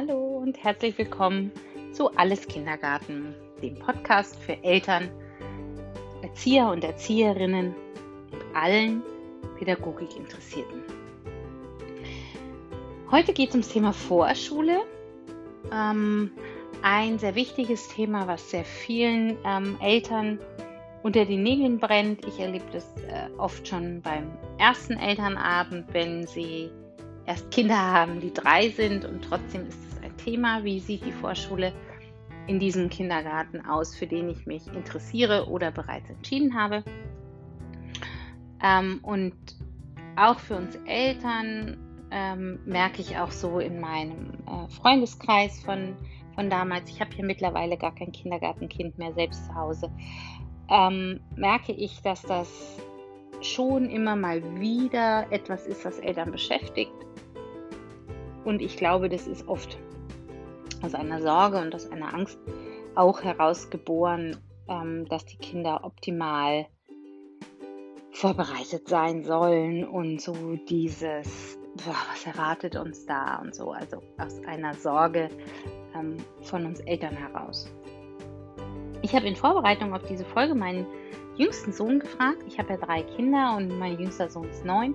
Hallo und herzlich willkommen zu Alles Kindergarten, dem Podcast für Eltern, Erzieher und Erzieherinnen und allen Pädagogikinteressierten. Heute geht es ums Thema Vorschule. Ähm, ein sehr wichtiges Thema, was sehr vielen ähm, Eltern unter die Nägeln brennt. Ich erlebe das äh, oft schon beim ersten Elternabend, wenn sie erst Kinder haben, die drei sind und trotzdem ist es Thema. Wie sieht die Vorschule in diesem Kindergarten aus, für den ich mich interessiere oder bereits entschieden habe? Ähm, und auch für uns Eltern ähm, merke ich auch so in meinem äh, Freundeskreis von, von damals, ich habe hier mittlerweile gar kein Kindergartenkind mehr selbst zu Hause, ähm, merke ich, dass das schon immer mal wieder etwas ist, was Eltern beschäftigt und ich glaube, das ist oft aus einer Sorge und aus einer Angst auch herausgeboren, ähm, dass die Kinder optimal vorbereitet sein sollen und so dieses, boah, was erwartet uns da und so, also aus einer Sorge ähm, von uns Eltern heraus. Ich habe in Vorbereitung auf diese Folge meinen jüngsten Sohn gefragt. Ich habe ja drei Kinder und mein jüngster Sohn ist neun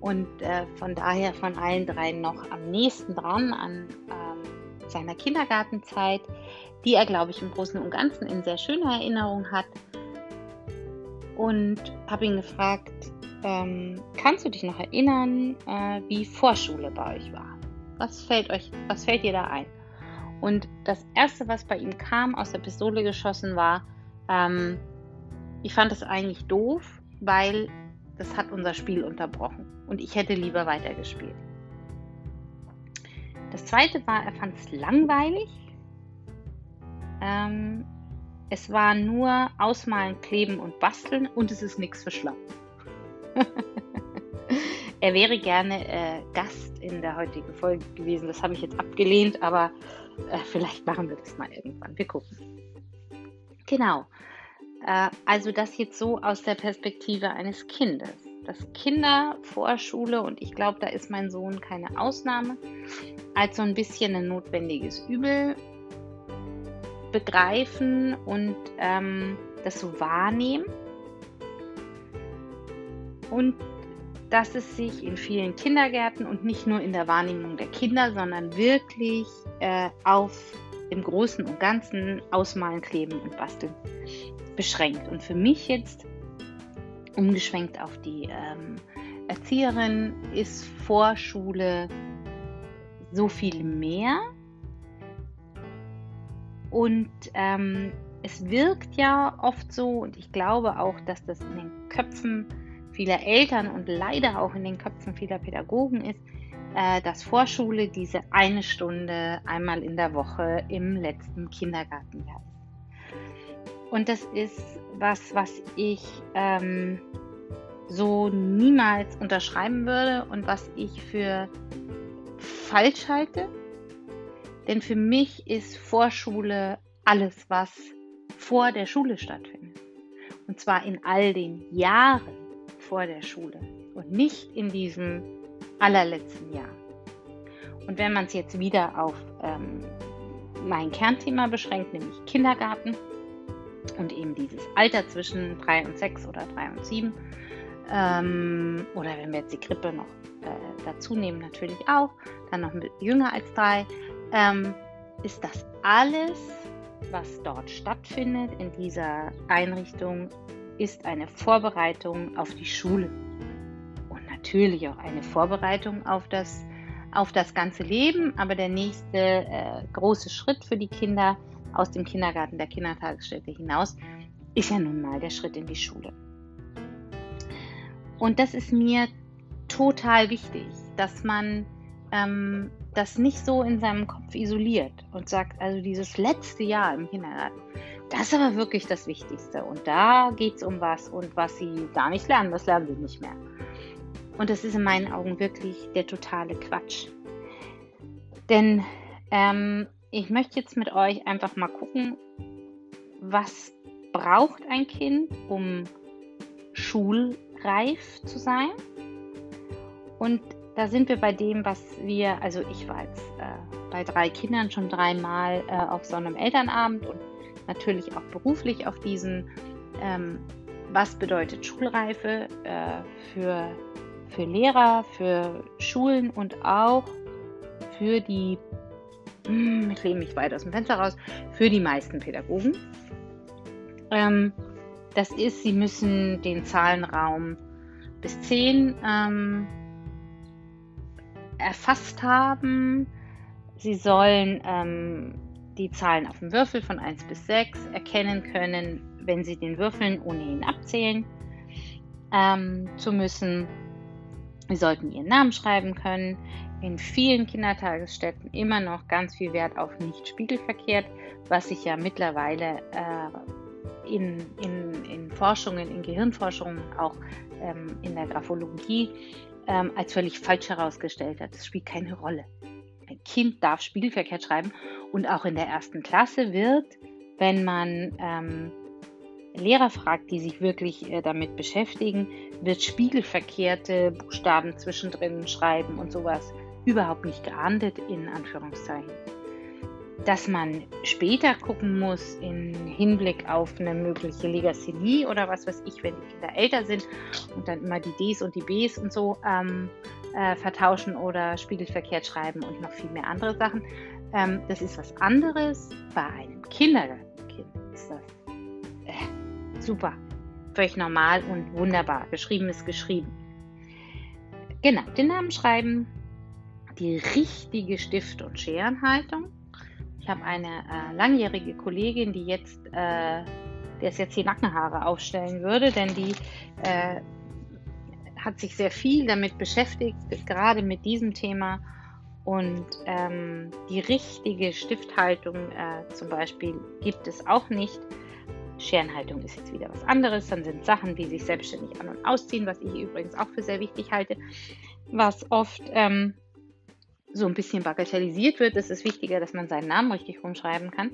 und äh, von daher von allen drei noch am nächsten dran an ähm, seiner Kindergartenzeit, die er, glaube ich, im Großen und Ganzen in sehr schöner Erinnerung hat. Und habe ihn gefragt, ähm, kannst du dich noch erinnern, äh, wie Vorschule bei euch war? Was fällt euch, was fällt dir da ein? Und das erste, was bei ihm kam, aus der Pistole geschossen war, ähm, ich fand es eigentlich doof, weil das hat unser Spiel unterbrochen und ich hätte lieber weitergespielt. Das zweite war, er fand es langweilig. Ähm, es war nur Ausmalen, Kleben und Basteln und es ist nichts für Schlau. er wäre gerne äh, Gast in der heutigen Folge gewesen. Das habe ich jetzt abgelehnt, aber äh, vielleicht machen wir das mal irgendwann. Wir gucken. Genau. Äh, also das jetzt so aus der Perspektive eines Kindes dass Kinder Vorschule, und ich glaube, da ist mein Sohn keine Ausnahme, als so ein bisschen ein notwendiges Übel begreifen und ähm, das so wahrnehmen. Und dass es sich in vielen Kindergärten und nicht nur in der Wahrnehmung der Kinder, sondern wirklich äh, auf im Großen und Ganzen Ausmalen, Kleben und Basteln beschränkt. Und für mich jetzt umgeschwenkt auf die ähm, Erzieherin ist Vorschule so viel mehr. Und ähm, es wirkt ja oft so, und ich glaube auch, dass das in den Köpfen vieler Eltern und leider auch in den Köpfen vieler Pädagogen ist, äh, dass Vorschule diese eine Stunde einmal in der Woche im letzten Kindergartenjahr ist. Und das ist was, was ich ähm, so niemals unterschreiben würde und was ich für falsch halte. Denn für mich ist Vorschule alles, was vor der Schule stattfindet. Und zwar in all den Jahren vor der Schule und nicht in diesem allerletzten Jahr. Und wenn man es jetzt wieder auf ähm, mein Kernthema beschränkt, nämlich Kindergarten, und eben dieses Alter zwischen 3 und 6 oder 3 und 7. Ähm, oder wenn wir jetzt die Krippe noch äh, dazu nehmen, natürlich auch, dann noch jünger als 3, ähm, ist das alles, was dort stattfindet in dieser Einrichtung, ist eine Vorbereitung auf die Schule. Und natürlich auch eine Vorbereitung auf das, auf das ganze Leben. Aber der nächste äh, große Schritt für die Kinder ist, aus dem Kindergarten der Kindertagesstätte hinaus, ist ja nun mal der Schritt in die Schule. Und das ist mir total wichtig, dass man ähm, das nicht so in seinem Kopf isoliert und sagt, also dieses letzte Jahr im Kindergarten, das ist aber wirklich das Wichtigste. Und da geht es um was und was sie gar nicht lernen, das lernen sie nicht mehr. Und das ist in meinen Augen wirklich der totale Quatsch. Denn ähm, ich möchte jetzt mit euch einfach mal gucken, was braucht ein Kind, um schulreif zu sein. Und da sind wir bei dem, was wir, also ich war jetzt äh, bei drei Kindern schon dreimal äh, auf so einem Elternabend und natürlich auch beruflich auf diesen. Ähm, was bedeutet Schulreife äh, für, für Lehrer, für Schulen und auch für die, ich lehne mich weit aus dem Fenster raus, für die meisten Pädagogen. Ähm, das ist, sie müssen den Zahlenraum bis 10 ähm, erfasst haben. Sie sollen ähm, die Zahlen auf dem Würfel von 1 bis 6 erkennen können, wenn sie den Würfeln ohnehin abzählen ähm, zu müssen. Sie sollten ihren Namen schreiben können. In vielen Kindertagesstätten immer noch ganz viel Wert auf nicht spiegelverkehrt, was sich ja mittlerweile äh, in, in, in Forschungen, in Gehirnforschungen, auch ähm, in der Graphologie ähm, als völlig falsch herausgestellt hat. Das spielt keine Rolle. Ein Kind darf spiegelverkehrt schreiben und auch in der ersten Klasse wird, wenn man ähm, Lehrer fragt, die sich wirklich äh, damit beschäftigen, wird spiegelverkehrte Buchstaben zwischendrin schreiben und sowas überhaupt nicht geahndet, in Anführungszeichen. Dass man später gucken muss in Hinblick auf eine mögliche Legasthenie oder was weiß ich, wenn die Kinder älter sind und dann immer die Ds und die Bs und so ähm, äh, vertauschen oder spiegelverkehrt schreiben und noch viel mehr andere Sachen. Ähm, das ist was anderes. Bei einem Kindergartenkind ist das äh, super, völlig normal und wunderbar. Geschrieben ist geschrieben. Genau, den Namen schreiben, die richtige Stift- und Scherenhaltung. Ich habe eine äh, langjährige Kollegin, die jetzt, äh, der es jetzt die Nackenhaare aufstellen würde, denn die äh, hat sich sehr viel damit beschäftigt, gerade mit diesem Thema. Und ähm, die richtige Stifthaltung äh, zum Beispiel gibt es auch nicht. Scherenhaltung ist jetzt wieder was anderes. Dann sind Sachen wie sich selbstständig an- und ausziehen, was ich übrigens auch für sehr wichtig halte, was oft ähm, so ein bisschen bagatellisiert wird. Es ist wichtiger, dass man seinen Namen richtig rumschreiben kann.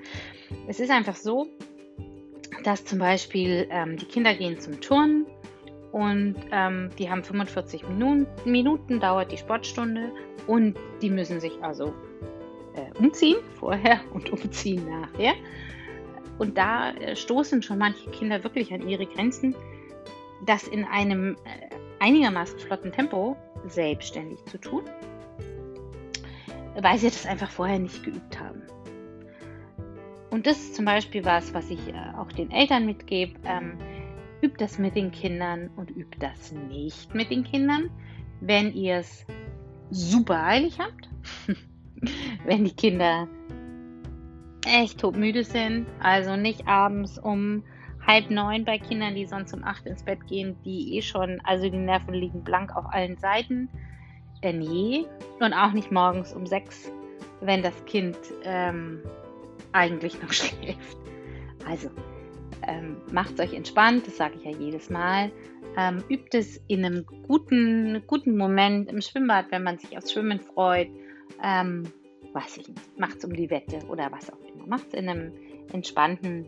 Es ist einfach so, dass zum Beispiel ähm, die Kinder gehen zum Turnen und ähm, die haben 45 Minuten, Minuten, dauert die Sportstunde und die müssen sich also äh, umziehen vorher und umziehen nachher. Und da äh, stoßen schon manche Kinder wirklich an ihre Grenzen, das in einem äh, einigermaßen flotten Tempo selbstständig zu tun, weil sie das einfach vorher nicht geübt haben. Und das ist zum Beispiel was, was ich äh, auch den Eltern mitgebe. Ähm, Übt das mit den Kindern und übt das nicht mit den Kindern, wenn ihr es super eilig habt. wenn die Kinder echt todmüde sind, also nicht abends um halb neun bei Kindern, die sonst um acht ins Bett gehen, die eh schon, also die Nerven liegen blank auf allen Seiten, denn je. Und auch nicht morgens um sechs, wenn das Kind ähm, eigentlich noch schläft. Also ähm, macht es euch entspannt, das sage ich ja jedes Mal. Ähm, übt es in einem guten, guten Moment im Schwimmbad, wenn man sich aufs Schwimmen freut. Ähm, weiß ich nicht, macht es um die Wette oder was auch immer. Macht es in einem entspannten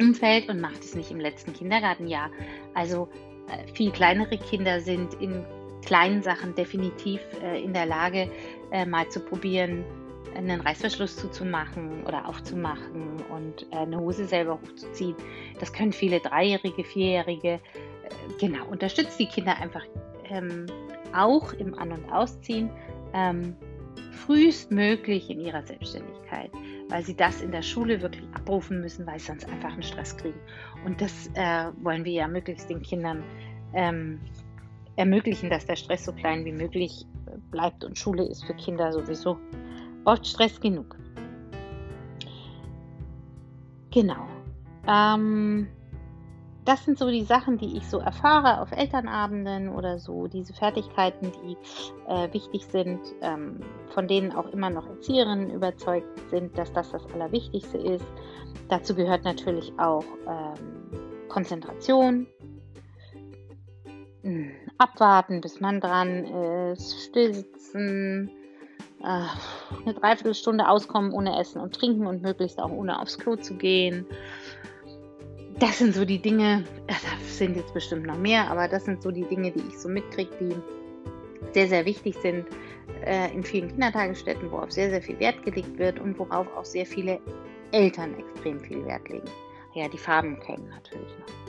Umfeld und macht es nicht im letzten Kindergartenjahr. Also äh, viel kleinere Kinder sind in kleinen Sachen definitiv äh, in der Lage, äh, mal zu probieren, einen Reißverschluss zuzumachen oder aufzumachen und äh, eine Hose selber hochzuziehen. Das können viele Dreijährige, Vierjährige. Äh, genau, unterstützt die Kinder einfach ähm, auch im An- und Ausziehen ähm, frühestmöglich in ihrer Selbstständigkeit, weil sie das in der Schule wirklich abrufen müssen, weil sie sonst einfach einen Stress kriegen. Und das äh, wollen wir ja möglichst den Kindern ähm, ermöglichen, dass der Stress so klein wie möglich bleibt. Und Schule ist für Kinder sowieso oft Stress genug. Genau. Ähm, das sind so die Sachen, die ich so erfahre auf Elternabenden oder so, diese Fertigkeiten, die äh, wichtig sind, ähm, von denen auch immer noch Erzieherinnen überzeugt sind, dass das das Allerwichtigste ist. Dazu gehört natürlich auch ähm, Konzentration, abwarten, bis man dran ist, stillsitzen, äh, eine Dreiviertelstunde auskommen ohne Essen und Trinken und möglichst auch ohne aufs Klo zu gehen. Das sind so die Dinge, äh, da sind jetzt bestimmt noch mehr, aber das sind so die Dinge, die ich so mitkriege, die sehr, sehr wichtig sind äh, in vielen Kindertagesstätten, worauf sehr, sehr viel Wert gelegt wird und worauf auch sehr viele Eltern extrem viel Wert legen. Ja, die Farben können natürlich noch.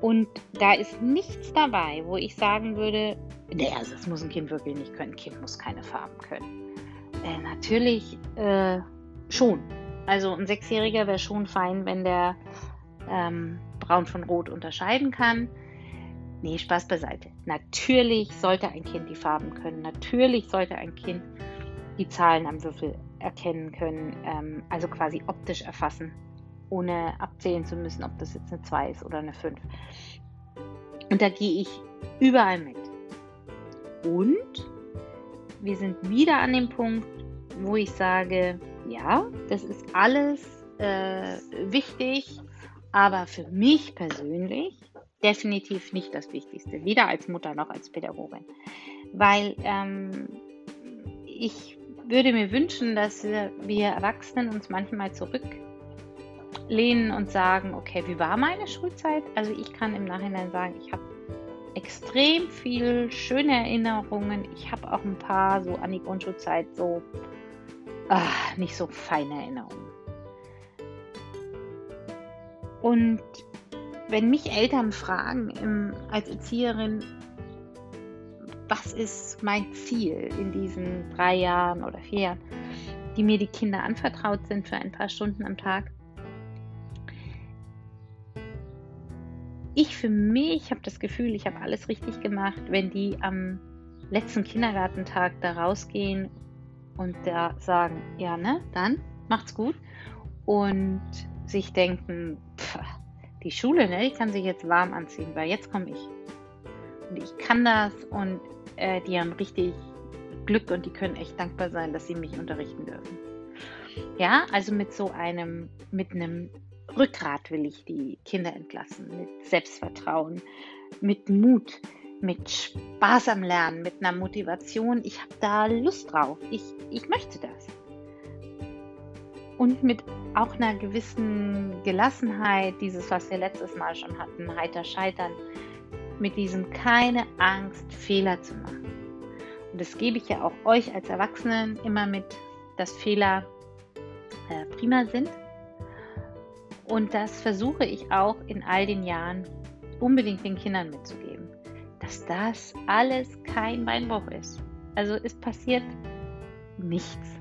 Und da ist nichts dabei, wo ich sagen würde, nee, also das muss ein Kind wirklich nicht können. Ein Kind muss keine Farben können. Äh, natürlich äh, schon. Also ein Sechsjähriger wäre schon fein, wenn der ähm, Braun von Rot unterscheiden kann. Nee, Spaß beiseite. Natürlich sollte ein Kind die Farben können. Natürlich sollte ein Kind die Zahlen am Würfel erkennen können, ähm, also quasi optisch erfassen, ohne abzählen zu müssen, ob das jetzt eine 2 ist oder eine 5. Und da gehe ich überall mit. Und wir sind wieder an dem Punkt, wo ich sage, ja, das ist alles äh, wichtig, aber für mich persönlich definitiv nicht das Wichtigste, weder als Mutter noch als Pädagogin. Weil ähm, ich würde mir wünschen, dass wir Erwachsenen uns manchmal zurücklehnen und sagen, okay, wie war meine Schulzeit? Also ich kann im Nachhinein sagen, ich habe extrem viel schöne Erinnerungen. Ich habe auch ein paar so an die Grundschulzeit so ach, nicht so feine Erinnerungen. Und wenn mich Eltern fragen im, als Erzieherin, was ist mein Ziel in diesen drei Jahren oder vier Jahren, die mir die Kinder anvertraut sind für ein paar Stunden am Tag, ich für mich habe das Gefühl, ich habe alles richtig gemacht, wenn die am letzten Kindergartentag da rausgehen und da sagen, ja, ne, dann macht's gut und sich denken, pff, die Schule, ne, die kann sich jetzt warm anziehen, weil jetzt komme ich. Und ich kann das und äh, die haben richtig Glück und die können echt dankbar sein, dass sie mich unterrichten dürfen. Ja, also mit so einem, mit einem Rückgrat will ich die Kinder entlassen, mit Selbstvertrauen, mit Mut, mit Spaß am Lernen, mit einer Motivation. Ich habe da Lust drauf. Ich, ich möchte das. Und mit auch einer gewissen Gelassenheit, dieses, was wir letztes Mal schon hatten, heiter scheitern, mit diesem keine Angst, Fehler zu machen. Und das gebe ich ja auch euch als Erwachsenen immer mit, dass Fehler äh, prima sind. Und das versuche ich auch in all den Jahren unbedingt den Kindern mitzugeben, dass das alles kein Beinbruch ist. Also es passiert nichts,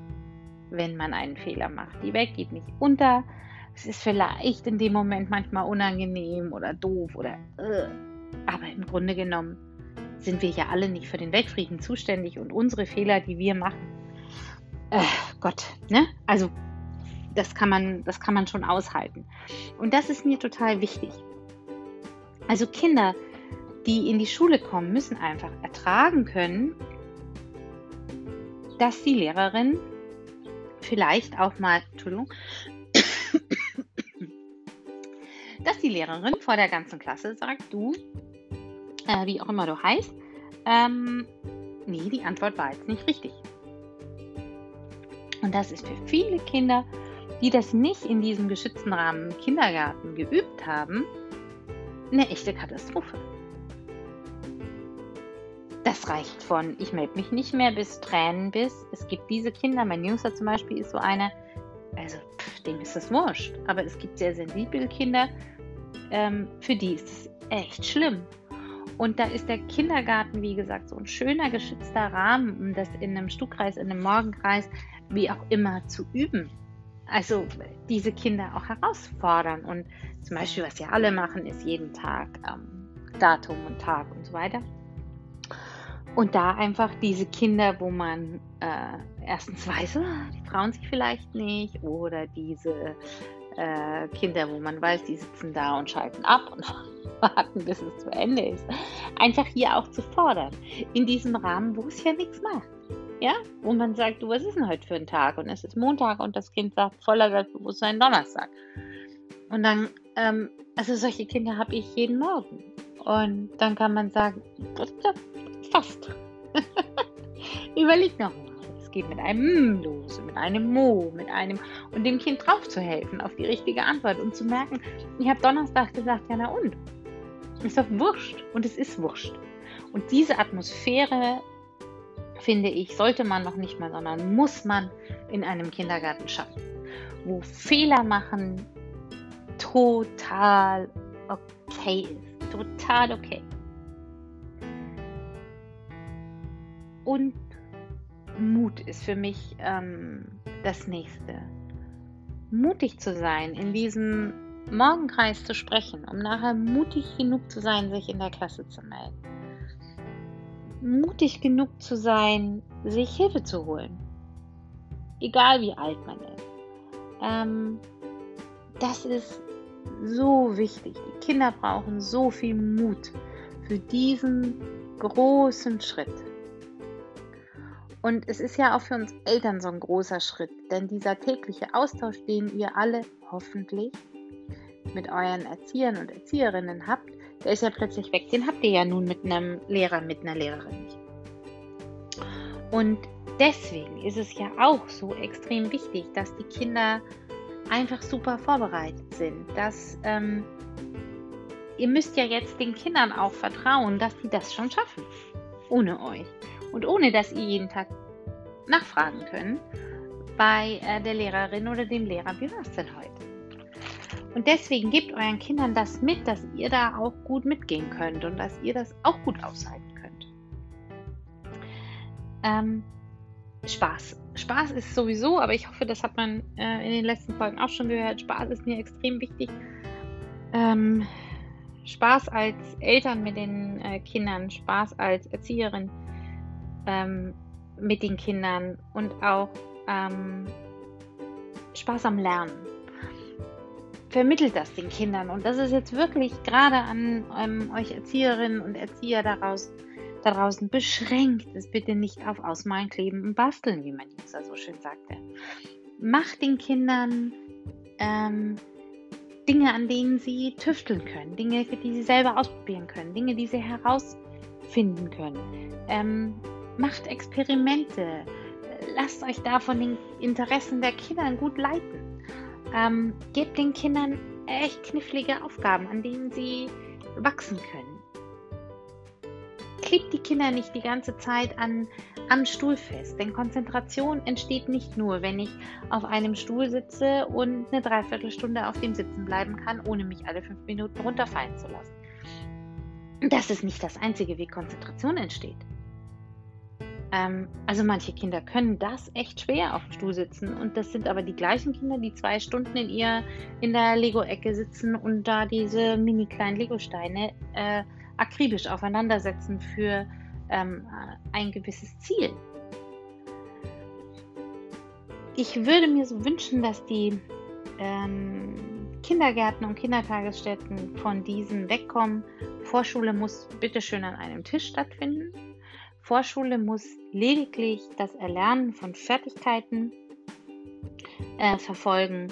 wenn man einen Fehler macht. Die Welt geht nicht unter. Es ist vielleicht in dem Moment manchmal unangenehm oder doof oder äh, aber im Grunde genommen sind wir ja alle nicht für den Weltfrieden zuständig und unsere Fehler, die wir machen, äh, Gott, ne? Also das kann man, das kann man schon aushalten. Und das ist mir total wichtig. Also Kinder, die in die Schule kommen, müssen einfach ertragen können, dass die Lehrerin vielleicht auch mal, Entschuldigung, dass die Lehrerin vor der ganzen Klasse sagt, du, äh, wie auch immer du heißt, ähm, nee, die Antwort war jetzt nicht richtig. Und das ist für viele Kinder, die das nicht in diesem geschützten Rahmen Kindergarten geübt haben, eine echte Katastrophe. Das reicht von, ich melde mich nicht mehr bis Tränen bis, es gibt diese Kinder, mein Jüngster zum Beispiel ist so einer, also pff, dem ist das wurscht. Aber es gibt sehr sensible Kinder, ähm, für die ist es echt schlimm. Und da ist der Kindergarten, wie gesagt, so ein schöner, geschützter Rahmen, um das in einem Stuhlkreis, in einem Morgenkreis, wie auch immer zu üben. Also diese Kinder auch herausfordern. Und zum Beispiel, was ja alle machen, ist jeden Tag ähm, Datum und Tag und so weiter. Und da einfach diese Kinder, wo man äh, erstens weiß, oh, die trauen sich vielleicht nicht, oder diese äh, Kinder, wo man weiß, die sitzen da und schalten ab und warten, bis es zu Ende ist. Einfach hier auch zu fordern. In diesem Rahmen, wo es ja nichts macht. Ja, wo man sagt, du, was ist denn heute für ein Tag? Und es ist Montag und das Kind sagt voller Selbstbewusstsein Donnerstag. Und dann, ähm, also solche Kinder habe ich jeden Morgen. Und dann kann man sagen, fast. Überleg noch mal geht mit einem M los, mit einem Mo, mit einem und dem Kind drauf zu helfen auf die richtige Antwort und zu merken, ich habe Donnerstag gesagt, ja na und. Ist doch wurscht. Und es ist wurscht. Und diese Atmosphäre, finde ich, sollte man noch nicht mal, sondern muss man in einem Kindergarten schaffen. Wo Fehler machen total okay ist. Total okay. Und Mut ist für mich ähm, das nächste. Mutig zu sein, in diesem Morgenkreis zu sprechen, um nachher mutig genug zu sein, sich in der Klasse zu melden. Mutig genug zu sein, sich Hilfe zu holen. Egal wie alt man ist. Ähm, das ist so wichtig. Die Kinder brauchen so viel Mut für diesen großen Schritt. Und es ist ja auch für uns Eltern so ein großer Schritt, denn dieser tägliche Austausch, den ihr alle hoffentlich mit euren Erziehern und Erzieherinnen habt, der ist ja plötzlich weg. Den habt ihr ja nun mit einem Lehrer, mit einer Lehrerin nicht. Und deswegen ist es ja auch so extrem wichtig, dass die Kinder einfach super vorbereitet sind. Dass ähm, ihr müsst ja jetzt den Kindern auch vertrauen, dass sie das schon schaffen. Ohne euch und ohne dass ihr jeden Tag nachfragen könnt bei äh, der Lehrerin oder dem Lehrer, wie war es denn heute? Und deswegen gebt euren Kindern das mit, dass ihr da auch gut mitgehen könnt und dass ihr das auch gut aushalten könnt. Ähm, Spaß. Spaß ist sowieso, aber ich hoffe, das hat man äh, in den letzten Folgen auch schon gehört. Spaß ist mir extrem wichtig. Ähm, Spaß als Eltern mit den äh, Kindern, Spaß als Erzieherin ähm, mit den Kindern und auch ähm, Spaß am Lernen. Vermittelt das den Kindern und das ist jetzt wirklich gerade an ähm, euch Erzieherinnen und Erzieher daraus, da draußen beschränkt es bitte nicht auf Ausmalen, Kleben und Basteln, wie mein User so schön sagte. Macht den Kindern ähm, Dinge, an denen sie tüfteln können, Dinge, die sie selber ausprobieren können, Dinge, die sie herausfinden können. Ähm, Macht Experimente. Lasst euch da von den Interessen der Kinder gut leiten. Ähm, gebt den Kindern echt knifflige Aufgaben, an denen sie wachsen können. Klebt die Kinder nicht die ganze Zeit an, am Stuhl fest, denn Konzentration entsteht nicht nur, wenn ich auf einem Stuhl sitze und eine Dreiviertelstunde auf dem Sitzen bleiben kann, ohne mich alle fünf Minuten runterfallen zu lassen. Das ist nicht das einzige, wie Konzentration entsteht. Ähm, also manche Kinder können das echt schwer auf dem Stuhl sitzen und das sind aber die gleichen Kinder, die zwei Stunden in ihr in der Lego-Ecke sitzen und da diese mini kleinen Lego-Steine äh, akribisch aufeinandersetzen für ähm, ein gewisses Ziel. Ich würde mir so wünschen, dass die ähm, Kindergärten und Kindertagesstätten von diesem wegkommen. Vorschule muss bitteschön an einem Tisch stattfinden. Vorschule muss lediglich das Erlernen von Fertigkeiten äh, verfolgen.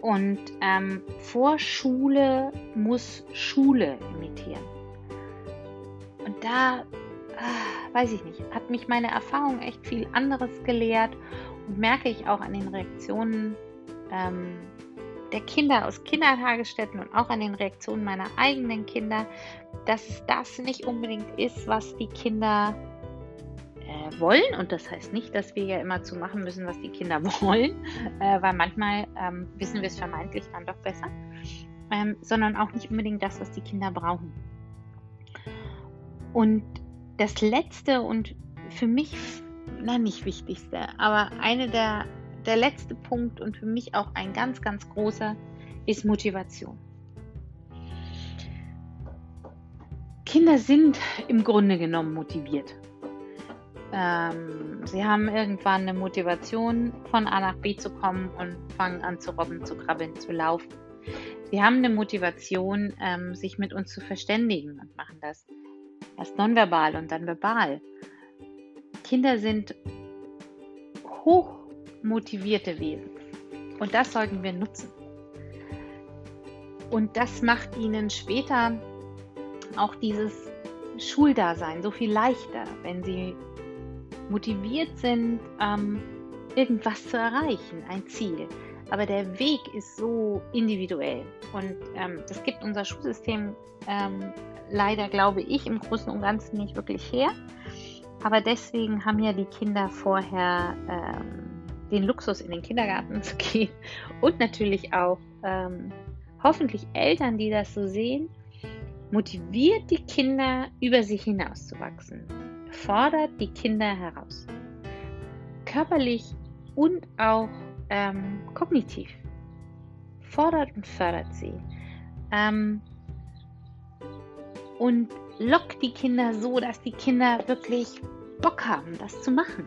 Und ähm, Vorschule muss Schule imitieren. Und da, äh, weiß ich nicht, hat mich meine Erfahrung echt viel anderes gelehrt und merke ich auch an den Reaktionen ähm, der Kinder aus Kindertagesstätten und auch an den Reaktionen meiner eigenen Kinder, dass das nicht unbedingt ist, was die Kinder äh, wollen. Und das heißt nicht, dass wir ja immer zu machen müssen, was die Kinder wollen, äh, weil manchmal ähm, wissen wir es vermeintlich dann doch besser, ähm, sondern auch nicht unbedingt das, was die Kinder brauchen. Und das letzte und für mich, na nicht wichtigste, aber eine der der letzte Punkt und für mich auch ein ganz, ganz großer ist Motivation. Kinder sind im Grunde genommen motiviert. Ähm, sie haben irgendwann eine Motivation, von A nach B zu kommen und fangen an zu robben, zu krabbeln, zu laufen. Sie haben eine Motivation, ähm, sich mit uns zu verständigen und machen das erst nonverbal und dann verbal. Kinder sind hoch motivierte Wesen. Und das sollten wir nutzen. Und das macht ihnen später auch dieses Schuldasein so viel leichter, wenn sie motiviert sind, ähm, irgendwas zu erreichen, ein Ziel, aber der Weg ist so individuell. Und ähm, das gibt unser Schulsystem ähm, leider, glaube ich, im Großen und Ganzen nicht wirklich her. Aber deswegen haben ja die Kinder vorher ähm, den Luxus, in den Kindergarten zu gehen. Und natürlich auch ähm, hoffentlich Eltern, die das so sehen, motiviert die Kinder, über sich hinauszuwachsen, fordert die Kinder heraus, körperlich und auch ähm, kognitiv, fordert und fördert sie. Ähm, und lockt die Kinder so, dass die Kinder wirklich Bock haben, das zu machen.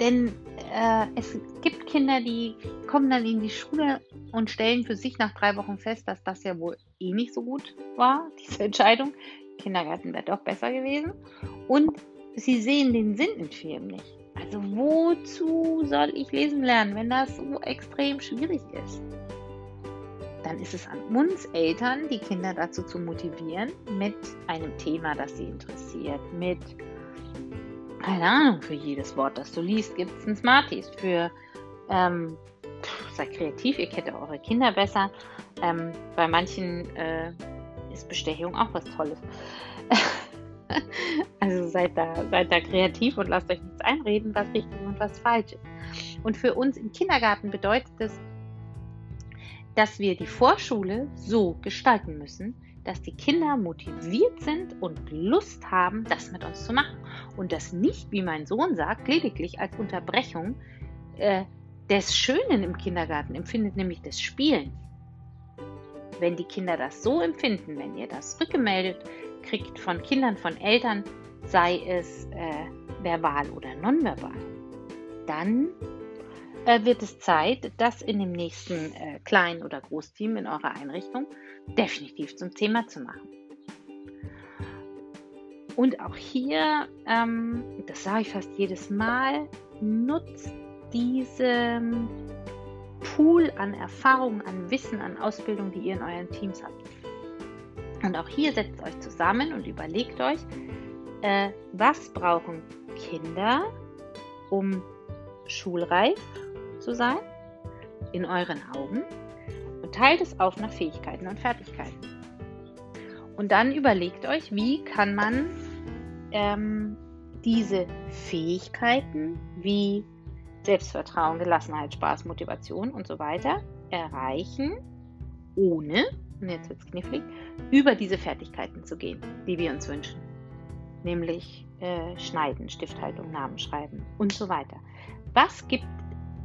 Denn äh, es gibt Kinder, die kommen dann in die Schule und stellen für sich nach drei Wochen fest, dass das ja wohl eh nicht so gut war, diese Entscheidung. Kindergarten wäre doch besser gewesen. Und sie sehen den Sinn in vielem nicht. Also wozu soll ich lesen lernen, wenn das so extrem schwierig ist? Dann ist es an uns Eltern, die Kinder dazu zu motivieren, mit einem Thema, das sie interessiert, mit keine Ahnung, für jedes Wort, das du liest, gibt es ein Smarties. Für ähm, seid kreativ, ihr kennt eure Kinder besser. Ähm, bei manchen äh, ist Bestechung auch was Tolles. also seid da, seid da kreativ und lasst euch nichts einreden, was richtig und was falsch ist. Und für uns im Kindergarten bedeutet es, dass wir die Vorschule so gestalten müssen, dass die Kinder motiviert sind und Lust haben, das mit uns zu machen. Und das nicht, wie mein Sohn sagt, lediglich als Unterbrechung äh, des Schönen im Kindergarten empfindet, nämlich des Spielens. Wenn die Kinder das so empfinden, wenn ihr das rückgemeldet kriegt von Kindern, von Eltern, sei es äh, verbal oder nonverbal, dann äh, wird es Zeit, das in dem nächsten äh, Klein- oder Großteam in eurer Einrichtung definitiv zum Thema zu machen. Und auch hier, ähm, das sage ich fast jedes Mal, nutzt diesen Pool an Erfahrungen, an Wissen, an Ausbildung, die ihr in euren Teams habt. Und auch hier setzt euch zusammen und überlegt euch, äh, was brauchen Kinder, um schulreif zu sein, in euren Augen, und teilt es auf nach Fähigkeiten und Fertigkeiten. Und dann überlegt euch, wie kann man ähm, diese Fähigkeiten wie Selbstvertrauen, Gelassenheit, Spaß, Motivation und so weiter erreichen, ohne, und jetzt wird es knifflig, über diese Fertigkeiten zu gehen, die wir uns wünschen. Nämlich äh, Schneiden, Stifthaltung, Namen schreiben und so weiter. Was gibt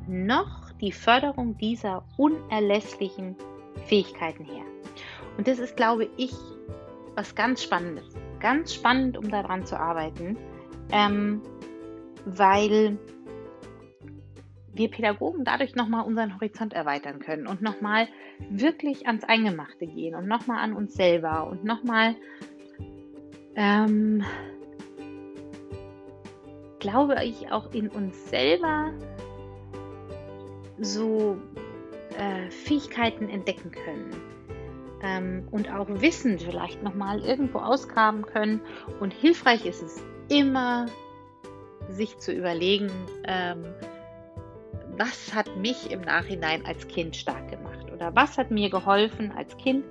noch die Förderung dieser unerlässlichen Fähigkeiten her? Und das ist, glaube ich, was ganz Spannendes. Ganz spannend, um daran zu arbeiten, ähm, weil wir Pädagogen dadurch nochmal unseren Horizont erweitern können und nochmal wirklich ans Eingemachte gehen und nochmal an uns selber und nochmal, ähm, glaube ich, auch in uns selber so äh, Fähigkeiten entdecken können. Ähm, und auch Wissen vielleicht nochmal irgendwo ausgraben können. Und hilfreich ist es immer, sich zu überlegen, ähm, was hat mich im Nachhinein als Kind stark gemacht oder was hat mir geholfen als Kind,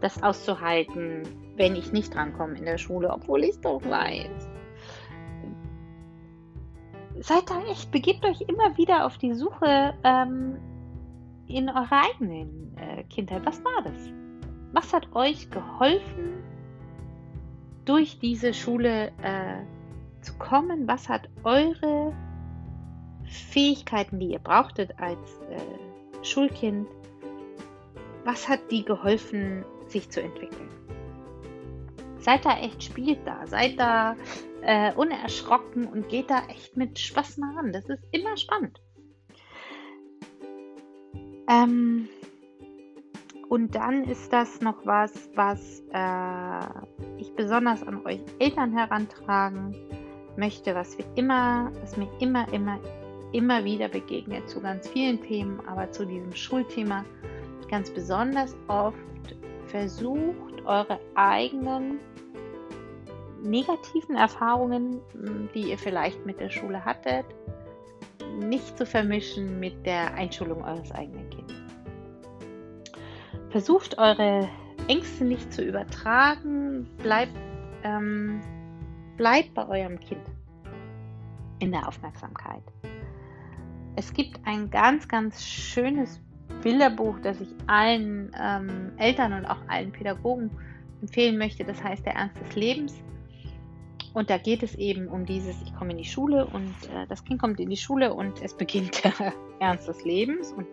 das auszuhalten, wenn ich nicht drankomme in der Schule, obwohl ich es doch weiß. Seid da echt, begebt euch immer wieder auf die Suche ähm, in eurer eigenen äh, Kindheit. Was war das? Was hat euch geholfen, durch diese Schule äh, zu kommen? Was hat eure Fähigkeiten, die ihr brauchtet als äh, Schulkind, was hat die geholfen, sich zu entwickeln? Seid da echt, spielt da, seid da äh, unerschrocken und geht da echt mit Spaß mal ran. Das ist immer spannend. Ähm, und dann ist das noch was, was äh, ich besonders an euch Eltern herantragen möchte, was wir immer, was mir immer, immer, immer wieder begegnet zu ganz vielen Themen, aber zu diesem Schulthema ganz besonders oft versucht, eure eigenen negativen Erfahrungen, die ihr vielleicht mit der Schule hattet, nicht zu vermischen mit der Einschulung eures eigenen Kindes. Versucht eure Ängste nicht zu übertragen, bleibt, ähm, bleibt bei eurem Kind in der Aufmerksamkeit. Es gibt ein ganz, ganz schönes Bilderbuch, das ich allen ähm, Eltern und auch allen Pädagogen empfehlen möchte. Das heißt Der Ernst des Lebens. Und da geht es eben um dieses, ich komme in die Schule und äh, das Kind kommt in die Schule und es beginnt der Ernst des Lebens. Und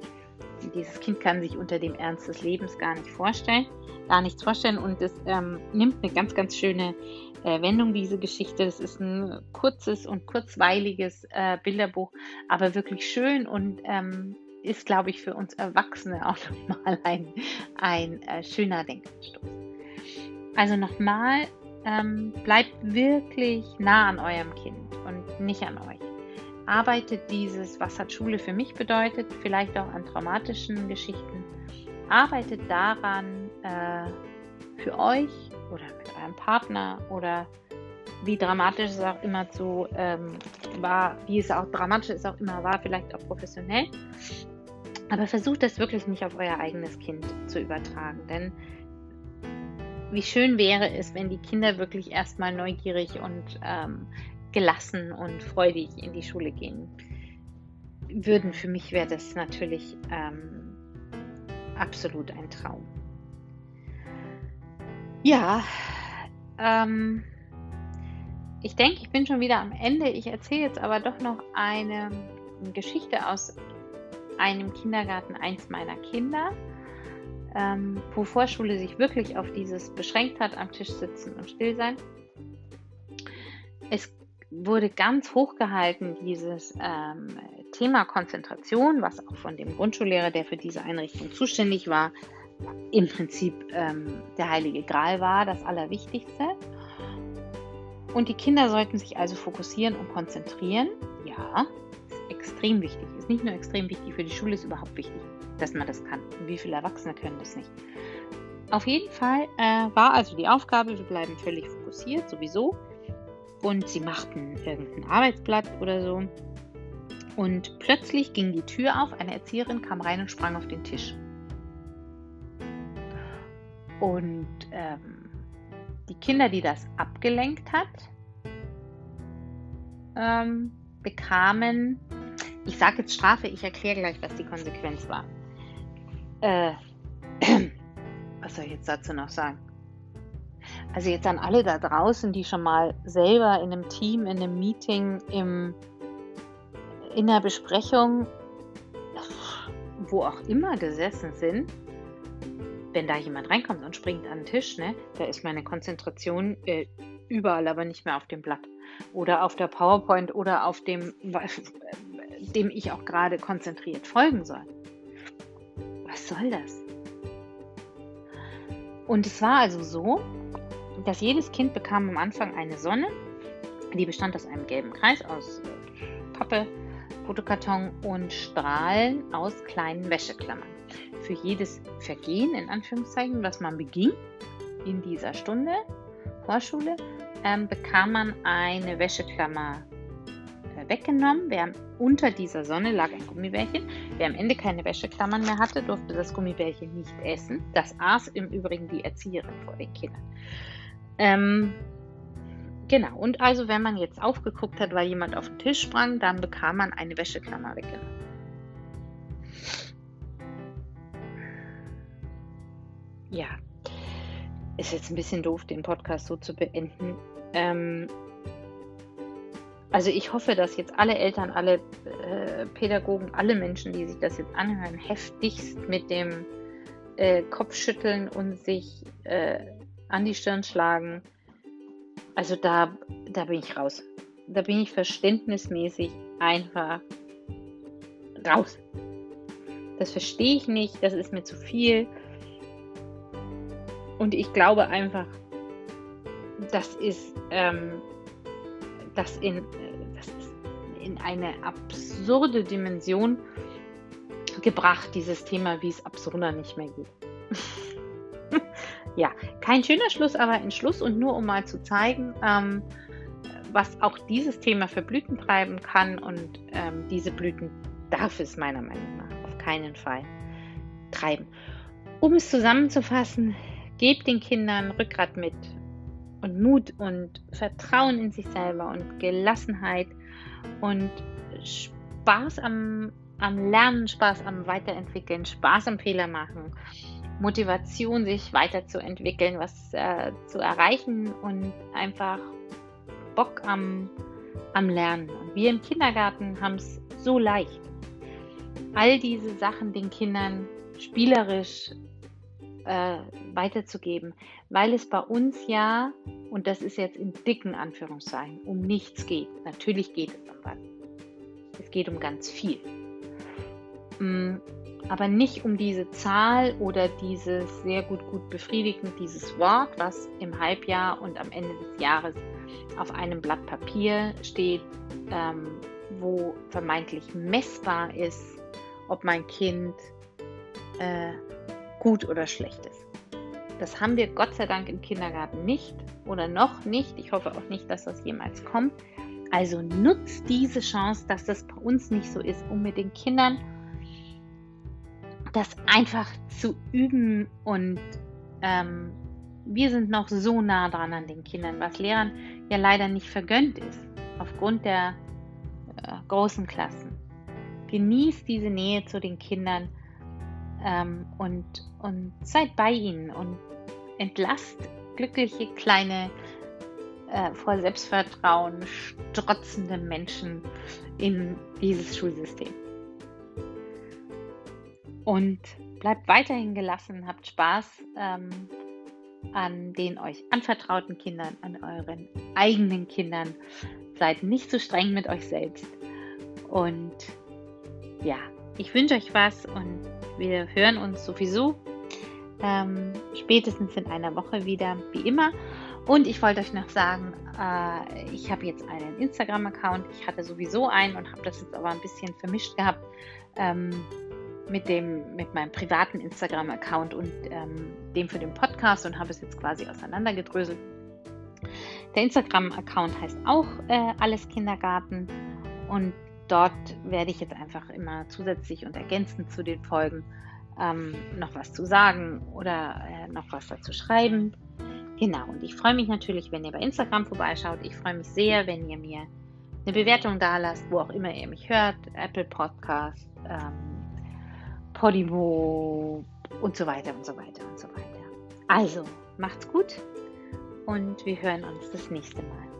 dieses Kind kann sich unter dem Ernst des Lebens gar nicht vorstellen, gar nichts vorstellen. Und es ähm, nimmt eine ganz, ganz schöne äh, Wendung, diese Geschichte. Das ist ein kurzes und kurzweiliges äh, Bilderbuch, aber wirklich schön und ähm, ist, glaube ich, für uns Erwachsene auch nochmal ein, ein äh, schöner Denkanstoß. Also nochmal, ähm, bleibt wirklich nah an eurem Kind und nicht an euch. Arbeitet dieses, was hat Schule für mich bedeutet, vielleicht auch an traumatischen Geschichten. Arbeitet daran, äh, für euch oder mit eurem Partner oder wie dramatisch es auch immer so ähm, war, wie es auch dramatisch es auch immer war, vielleicht auch professionell. Aber versucht das wirklich nicht auf euer eigenes Kind zu übertragen, denn wie schön wäre es, wenn die Kinder wirklich erstmal neugierig und ähm, gelassen und freudig in die Schule gehen würden. Für mich wäre das natürlich ähm, absolut ein Traum. Ja, ähm, ich denke, ich bin schon wieder am Ende. Ich erzähle jetzt aber doch noch eine Geschichte aus einem Kindergarten eins meiner Kinder, ähm, wo Vorschule sich wirklich auf dieses beschränkt hat, am Tisch sitzen und still sein. Es wurde ganz hoch gehalten, dieses ähm, Thema Konzentration, was auch von dem Grundschullehrer, der für diese Einrichtung zuständig war, im Prinzip ähm, der heilige Gral war, das Allerwichtigste. Und die Kinder sollten sich also fokussieren und konzentrieren. Ja, ist extrem wichtig. Ist nicht nur extrem wichtig für die Schule, ist überhaupt wichtig, dass man das kann. Wie viele Erwachsene können das nicht? Auf jeden Fall äh, war also die Aufgabe, wir bleiben völlig fokussiert, sowieso. Und sie machten irgendein Arbeitsblatt oder so. Und plötzlich ging die Tür auf, eine Erzieherin kam rein und sprang auf den Tisch. Und ähm, die Kinder, die das abgelenkt hat, ähm, bekamen, ich sage jetzt Strafe, ich erkläre gleich, was die Konsequenz war. Äh, was soll ich jetzt dazu noch sagen? Also jetzt an alle da draußen, die schon mal selber in einem Team, in einem Meeting, im, in einer Besprechung, wo auch immer gesessen sind, wenn da jemand reinkommt und springt an den Tisch, ne, da ist meine Konzentration äh, überall, aber nicht mehr auf dem Blatt oder auf der PowerPoint oder auf dem, dem ich auch gerade konzentriert folgen soll. Was soll das? Und es war also so, dass jedes Kind bekam am Anfang eine Sonne, die bestand aus einem gelben Kreis aus Pappe, Fotokarton und Strahlen aus kleinen Wäscheklammern für jedes Vergehen, in Anführungszeichen, was man beging in dieser Stunde Vorschule, ähm, bekam man eine Wäscheklammer äh, weggenommen. Wer unter dieser Sonne lag ein Gummibärchen. Wer am Ende keine Wäscheklammern mehr hatte, durfte das Gummibärchen nicht essen. Das aß im Übrigen die Erzieherin vor den Kindern. Ähm, genau, und also wenn man jetzt aufgeguckt hat, weil jemand auf den Tisch sprang, dann bekam man eine Wäscheklammer weggenommen. ja, ist jetzt ein bisschen doof, den Podcast so zu beenden. Ähm, also ich hoffe, dass jetzt alle Eltern, alle äh, Pädagogen, alle Menschen, die sich das jetzt anhören, heftigst mit dem äh, Kopfschütteln und sich äh, an die Stirn schlagen. Also da, da bin ich raus. Da bin ich verständnismäßig einfach raus. Das verstehe ich nicht, das ist mir zu viel. Und ich glaube einfach, das ist, ähm, das, in, äh, das ist in eine absurde Dimension gebracht, dieses Thema, wie es absurder nicht mehr geht. ja, kein schöner Schluss, aber ein Schluss und nur um mal zu zeigen, ähm, was auch dieses Thema für Blüten treiben kann und ähm, diese Blüten darf es meiner Meinung nach auf keinen Fall treiben. Um es zusammenzufassen, gebt den Kindern Rückgrat mit und Mut und Vertrauen in sich selber und Gelassenheit und Spaß am, am Lernen, Spaß am Weiterentwickeln, Spaß am Fehler machen, Motivation, sich weiterzuentwickeln, was äh, zu erreichen und einfach Bock am, am Lernen. Und wir im Kindergarten haben es so leicht, all diese Sachen den Kindern spielerisch äh, weiterzugeben, weil es bei uns ja, und das ist jetzt in dicken Anführungszeichen, um nichts geht. Natürlich geht es um was. Es geht um ganz viel. Mm, aber nicht um diese Zahl oder dieses sehr gut, gut befriedigend, dieses Wort, was im Halbjahr und am Ende des Jahres auf einem Blatt Papier steht, ähm, wo vermeintlich messbar ist, ob mein Kind äh, gut oder schlecht ist. Das haben wir Gott sei Dank im Kindergarten nicht oder noch nicht. Ich hoffe auch nicht, dass das jemals kommt. Also nutzt diese Chance, dass das bei uns nicht so ist, um mit den Kindern das einfach zu üben. Und ähm, wir sind noch so nah dran an den Kindern, was Lehrern ja leider nicht vergönnt ist, aufgrund der äh, großen Klassen. Genießt diese Nähe zu den Kindern ähm, und, und seid bei ihnen und entlasst glückliche kleine äh, vor Selbstvertrauen strotzende Menschen in dieses Schulsystem. Und bleibt weiterhin gelassen, habt Spaß ähm, an den euch anvertrauten Kindern, an euren eigenen Kindern. Seid nicht so streng mit euch selbst. Und ja, ich wünsche euch was und wir hören uns sowieso ähm, spätestens in einer Woche wieder, wie immer. Und ich wollte euch noch sagen, äh, ich habe jetzt einen Instagram-Account. Ich hatte sowieso einen und habe das jetzt aber ein bisschen vermischt gehabt ähm, mit, dem, mit meinem privaten Instagram-Account und ähm, dem für den Podcast und habe es jetzt quasi auseinandergedröselt. Der Instagram-Account heißt auch äh, Alles Kindergarten und dort werde ich jetzt einfach immer zusätzlich und ergänzend zu den Folgen ähm, noch was zu sagen oder äh, noch was dazu schreiben. Genau, und ich freue mich natürlich, wenn ihr bei Instagram vorbeischaut. Ich freue mich sehr, wenn ihr mir eine Bewertung da lasst, wo auch immer ihr mich hört. Apple Podcast, ähm, Podimo und so weiter und so weiter und so weiter. Also, macht's gut und wir hören uns das nächste Mal.